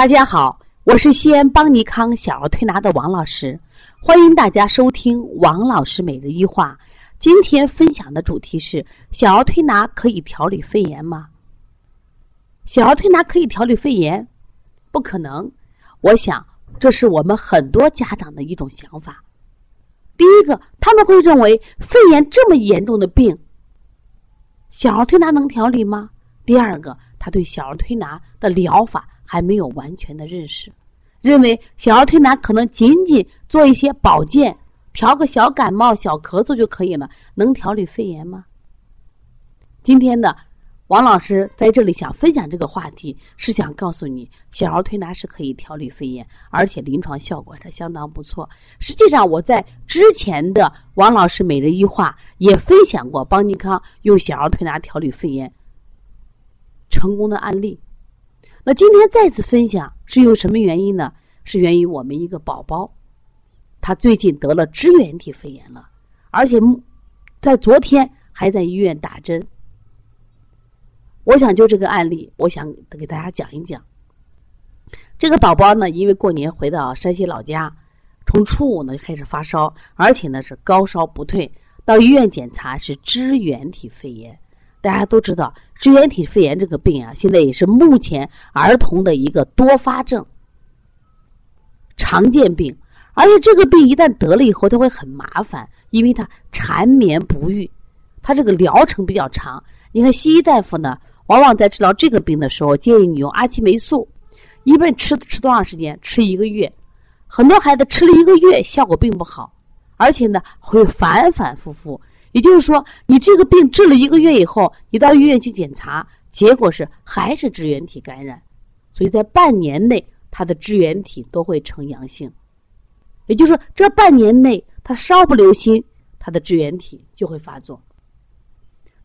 大家好，我是西安邦尼康小儿推拿的王老师，欢迎大家收听王老师每日一话。今天分享的主题是：小儿推拿可以调理肺炎吗？小儿推拿可以调理肺炎？不可能。我想，这是我们很多家长的一种想法。第一个，他们会认为肺炎这么严重的病，小儿推拿能调理吗？第二个，他对小儿推拿的疗法。还没有完全的认识，认为小儿推拿可能仅仅做一些保健，调个小感冒、小咳嗽就可以了，能调理肺炎吗？今天的王老师在这里想分享这个话题，是想告诉你，小儿推拿是可以调理肺炎，而且临床效果是相当不错。实际上，我在之前的王老师每日一话也分享过邦尼康用小儿推拿调理肺炎成功的案例。那今天再次分享是由什么原因呢？是源于我们一个宝宝，他最近得了支原体肺炎了，而且在昨天还在医院打针。我想就这个案例，我想给大家讲一讲。这个宝宝呢，因为过年回到山西老家，从初五呢就开始发烧，而且呢是高烧不退，到医院检查是支原体肺炎。大家都知道，支原体肺炎这个病啊，现在也是目前儿童的一个多发症、常见病。而且这个病一旦得了以后，它会很麻烦，因为它缠绵不愈，它这个疗程比较长。你看西医大夫呢，往往在治疗这个病的时候，建议你用阿奇霉素，一般吃吃多长时间？吃一个月。很多孩子吃了一个月，效果并不好，而且呢，会反反复复。也就是说，你这个病治了一个月以后，你到医院去检查，结果是还是支原体感染，所以在半年内，他的支原体都会呈阳性。也就是说，这半年内他稍不留心，他的支原体就会发作。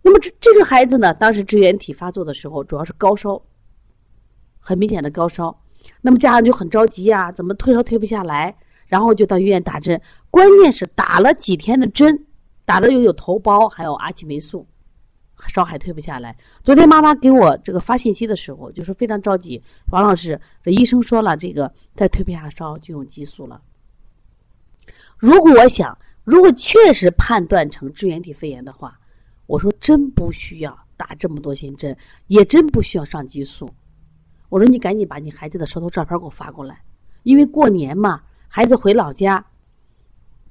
那么这这个孩子呢，当时支原体发作的时候，主要是高烧，很明显的高烧。那么家长就很着急呀，怎么退烧退不下来？然后就到医院打针，关键是打了几天的针。打的又有头孢，还有阿奇霉素，烧还退不下来。昨天妈妈给我这个发信息的时候，就是非常着急。王老师，这医生说了，这个再退不下烧就用激素了。如果我想，如果确实判断成支原体肺炎的话，我说真不需要打这么多针针，也真不需要上激素。我说你赶紧把你孩子的舌头照片给我发过来，因为过年嘛，孩子回老家。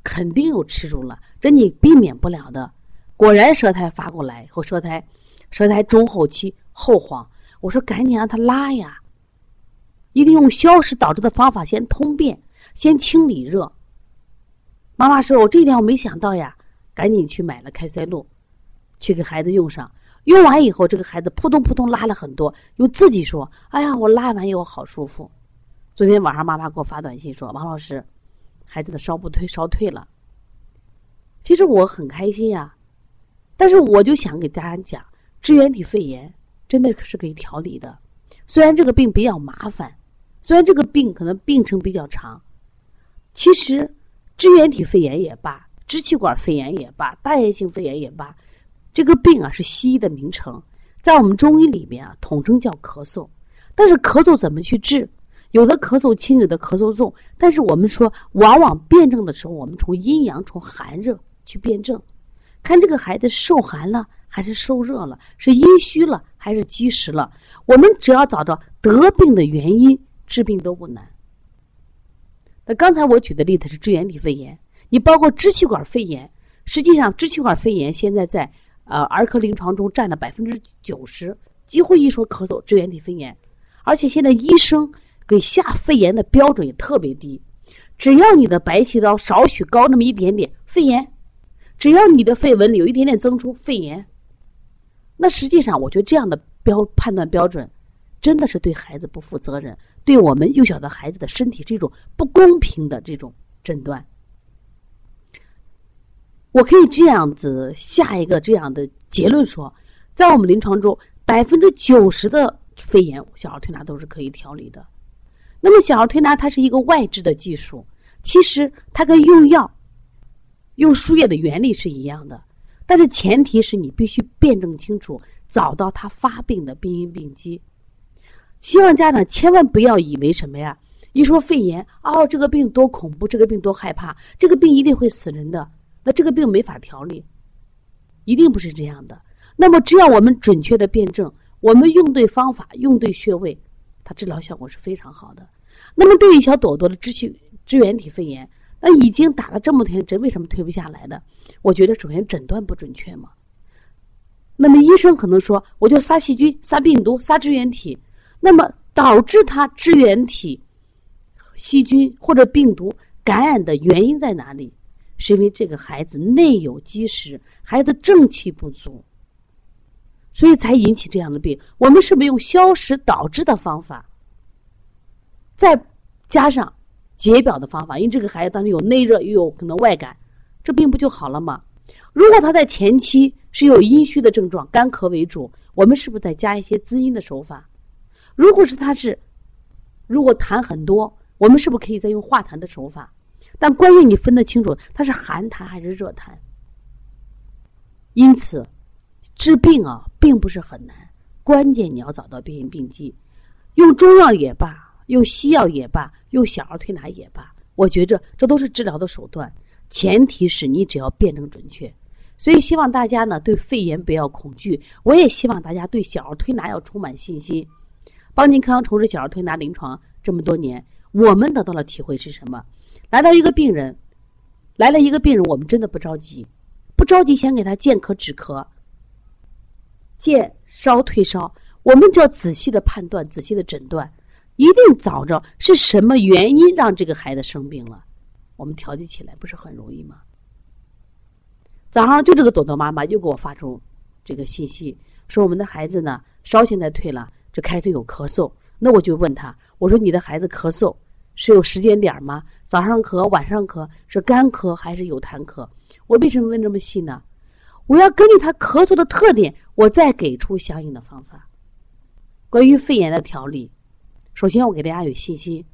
肯定有吃住了，这你避免不了的。果然舌苔发过来后，舌苔，舌苔中后期后黄。我说赶紧让他拉呀，一定用消食导致的方法先通便，先清理热。妈妈说：“我这一点我没想到呀，赶紧去买了开塞露，去给孩子用上。用完以后，这个孩子扑通扑通拉了很多，又自己说：‘哎呀，我拉完以后好舒服。’昨天晚上妈妈给我发短信说：‘王老师。’孩子的烧不退，烧退了。其实我很开心呀，但是我就想给大家讲，支原体肺炎真的是可以调理的。虽然这个病比较麻烦，虽然这个病可能病程比较长，其实支原体肺炎也罢，支气管肺炎也罢，大炎性肺炎也罢，这个病啊是西医的名称，在我们中医里面啊统称叫咳嗽。但是咳嗽怎么去治？有的咳嗽轻，有的咳嗽重，但是我们说，往往辩证的时候，我们从阴阳、从寒热去辩证，看这个孩子受寒了还是受热了，是阴虚了还是积食了。我们只要找到得病的原因，治病都不难。那刚才我举的例子是支原体肺炎，你包括支气管肺炎，实际上支气管肺炎现在在呃儿科临床中占了百分之九十，几乎一说咳嗽支原体肺炎，而且现在医生。给下肺炎的标准也特别低，只要你的白细胞少许高那么一点点，肺炎；只要你的肺纹理有一点点增出，肺炎。那实际上，我觉得这样的标判断标准，真的是对孩子不负责任，对我们幼小的孩子的身体是一种不公平的这种诊断。我可以这样子下一个这样的结论说，在我们临床中，百分之九十的肺炎小儿推拿都是可以调理的。那么，小儿推拿它是一个外治的技术，其实它跟用药、用输液的原理是一样的，但是前提是你必须辩证清楚，找到他发病的病因病机。希望家长千万不要以为什么呀？一说肺炎，哦，这个病多恐怖，这个病多害怕，这个病一定会死人的，那这个病没法调理，一定不是这样的。那么，只要我们准确的辩证，我们用对方法，用对穴位，它治疗效果是非常好的。那么，对于小朵朵的支气支原体肺炎，那已经打了这么多天针，为什么退不下来的？我觉得首先诊断不准确嘛。那么医生可能说，我就杀细菌、杀病毒、杀支原体，那么导致他支原体细菌或者病毒感染的原因在哪里？是因为这个孩子内有积食，孩子正气不足，所以才引起这样的病。我们是不是用消食导滞的方法，再加上解表的方法？因为这个孩子当时有内热又有可能外感，这病不就好了吗？如果他在前期是有阴虚的症状，干咳为主，我们是不是再加一些滋阴的手法？如果是他是，如果痰很多，我们是不是可以再用化痰的手法？但关键你分得清楚，它是寒痰还是热痰。因此，治病啊，并不是很难，关键你要找到病因病机，用中药也罢，用西药也罢，用小儿推拿也罢，我觉着这都是治疗的手段，前提是你只要辩证准确。所以，希望大家呢对肺炎不要恐惧，我也希望大家对小儿推拿要充满信心。邦尼康从事小儿推拿临床这么多年，我们得到了体会是什么？来到一个病人，来了一个病人，我们真的不着急，不着急，先给他健咳止咳，见烧退烧。我们就要仔细的判断，仔细的诊断，一定找着是什么原因让这个孩子生病了，我们调节起来不是很容易吗？早上就这个朵朵妈妈又给我发出这个信息，说我们的孩子呢烧现在退了，就开始有咳嗽。那我就问他，我说你的孩子咳嗽。是有时间点吗？早上咳，晚上咳，是干咳还是有痰咳？我为什么问这么细呢？我要根据他咳嗽的特点，我再给出相应的方法。关于肺炎的调理，首先我给大家有信心，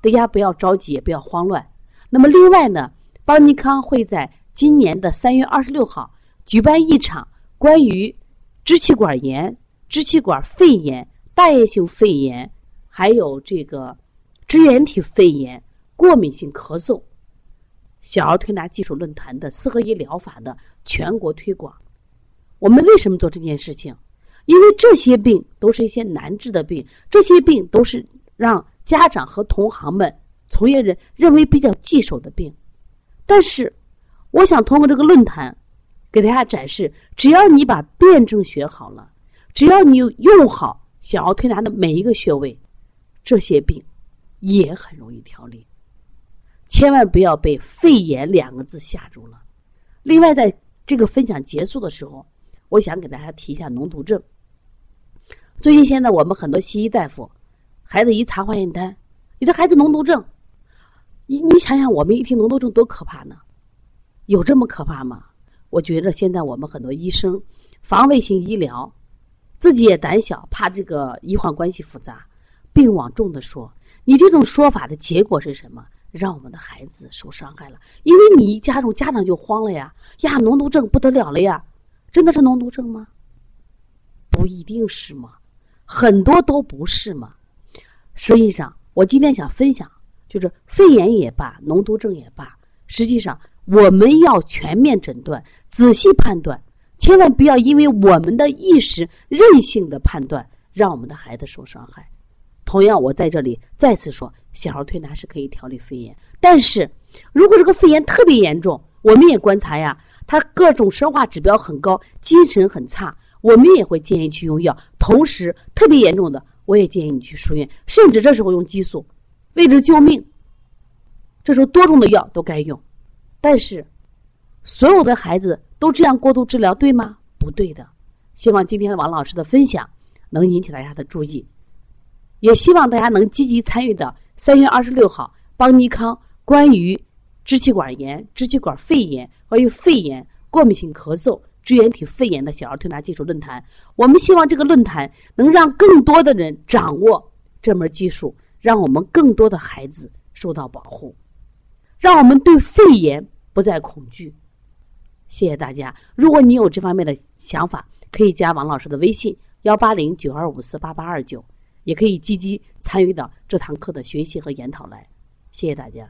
大家不要着急，也不要慌乱。那么另外呢，邦尼康会在今年的三月二十六号举办一场关于支气管炎、支气管肺炎、大叶性肺炎，还有这个。支原体肺炎、过敏性咳嗽、小儿推拿技术论坛的四合一疗法的全国推广。我们为什么做这件事情？因为这些病都是一些难治的病，这些病都是让家长和同行们、从业人认为比较棘手的病。但是，我想通过这个论坛给大家展示：只要你把辩证学好了，只要你用好小儿推拿的每一个穴位，这些病。也很容易调理，千万不要被“肺炎”两个字吓住了。另外，在这个分享结束的时候，我想给大家提一下脓毒症。最近现在我们很多西医大夫，孩子一查化验单，你这孩子脓毒症，你你想想，我们一听脓毒症多可怕呢？有这么可怕吗？我觉着现在我们很多医生，防卫性医疗，自己也胆小，怕这个医患关系复杂，病往重的说。你这种说法的结果是什么？让我们的孩子受伤害了，因为你一加重，家长就慌了呀！呀，脓毒症不得了了呀！真的是脓毒症吗？不一定是吗？很多都不是吗？实际上，我今天想分享，就是肺炎也罢，脓毒症也罢，实际上我们要全面诊断，仔细判断，千万不要因为我们的意识任性的判断，让我们的孩子受伤害。同样，我在这里再次说，小儿推拿是可以调理肺炎。但是，如果这个肺炎特别严重，我们也观察呀，他各种生化指标很高，精神很差，我们也会建议去用药。同时，特别严重的，我也建议你去输液，甚至这时候用激素，为了救命。这时候多种的药都该用。但是，所有的孩子都这样过度治疗，对吗？不对的。希望今天的王老师的分享能引起大家的注意。也希望大家能积极参与到三月二十六号邦尼康关于支气管炎、支气管肺炎、关于肺炎、过敏性咳嗽、支原体肺炎的小儿推拿技术论坛。我们希望这个论坛能让更多的人掌握这门技术，让我们更多的孩子受到保护，让我们对肺炎不再恐惧。谢谢大家！如果你有这方面的想法，可以加王老师的微信：幺八零九二五四八八二九。也可以积极参与到这堂课的学习和研讨来。谢谢大家。